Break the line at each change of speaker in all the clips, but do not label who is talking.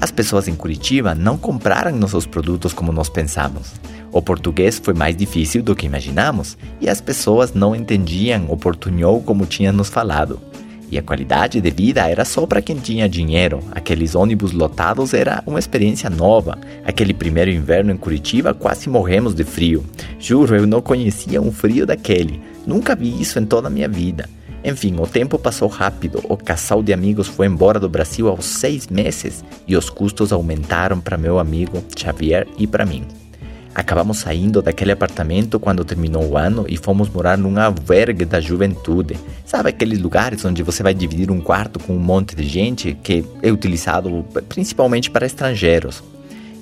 As pessoas em Curitiba não compraram nossos produtos como nós pensamos. O português foi mais difícil do que imaginamos e as pessoas não entendiam o portunhol como tinha nos falado. E a qualidade de vida era só para quem tinha dinheiro. Aqueles ônibus lotados era uma experiência nova. Aquele primeiro inverno em Curitiba quase morremos de frio. Juro, eu não conhecia um frio daquele. Nunca vi isso em toda a minha vida. Enfim, o tempo passou rápido. O casal de amigos foi embora do Brasil aos seis meses e os custos aumentaram para meu amigo Xavier e para mim. Acabamos saindo daquele apartamento quando terminou o ano e fomos morar num albergue da juventude. Sabe aqueles lugares onde você vai dividir um quarto com um monte de gente que é utilizado principalmente para estrangeiros?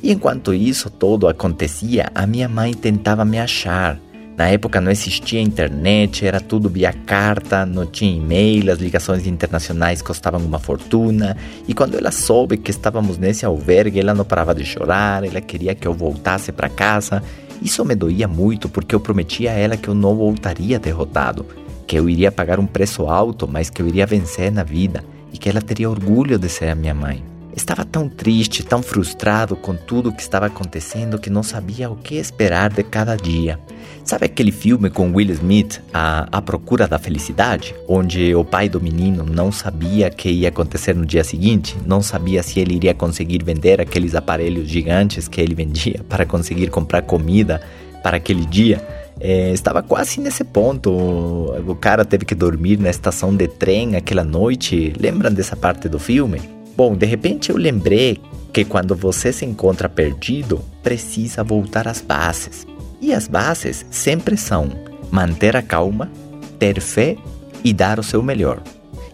E enquanto isso todo acontecia, a minha mãe tentava me achar. Na época não existia internet, era tudo via carta, não tinha e-mail, as ligações internacionais custavam uma fortuna. E quando ela soube que estávamos nesse albergue, ela não parava de chorar, ela queria que eu voltasse para casa. Isso me doía muito porque eu prometi a ela que eu não voltaria derrotado, que eu iria pagar um preço alto, mas que eu iria vencer na vida e que ela teria orgulho de ser a minha mãe. Estava tão triste, tão frustrado com tudo o que estava acontecendo que não sabia o que esperar de cada dia. Sabe aquele filme com Will Smith, a, a Procura da Felicidade? Onde o pai do menino não sabia o que ia acontecer no dia seguinte, não sabia se ele iria conseguir vender aqueles aparelhos gigantes que ele vendia para conseguir comprar comida para aquele dia. É, estava quase nesse ponto. O cara teve que dormir na estação de trem aquela noite. Lembram dessa parte do filme? Bom, de repente eu lembrei que quando você se encontra perdido, precisa voltar às bases. E as bases sempre são manter a calma, ter fé e dar o seu melhor.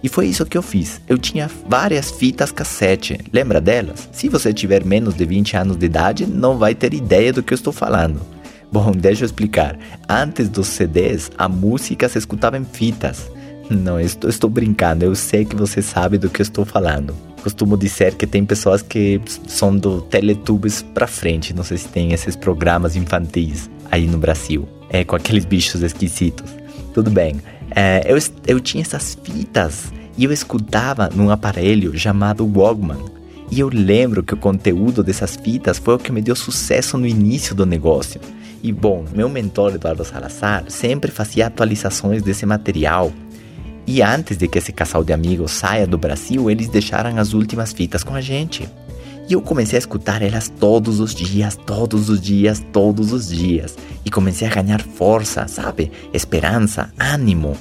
E foi isso que eu fiz. Eu tinha várias fitas cassete. Lembra delas? Se você tiver menos de 20 anos de idade, não vai ter ideia do que eu estou falando. Bom, deixa eu explicar. Antes dos CDs, a música se escutava em fitas. Não, estou, estou brincando. Eu sei que você sabe do que eu estou falando costumo dizer que tem pessoas que são do Teletubbies pra frente. Não sei se tem esses programas infantis aí no Brasil. É, com aqueles bichos esquisitos. Tudo bem. É, eu, eu tinha essas fitas e eu escutava num aparelho chamado Walkman. E eu lembro que o conteúdo dessas fitas foi o que me deu sucesso no início do negócio. E bom, meu mentor Eduardo Salazar sempre fazia atualizações desse material e antes de que esse casal de amigos saia do Brasil, eles deixaram as últimas fitas com a gente. E eu comecei a escutar elas todos os dias, todos os dias, todos os dias. E comecei a ganhar força, sabe? Esperança, ânimo.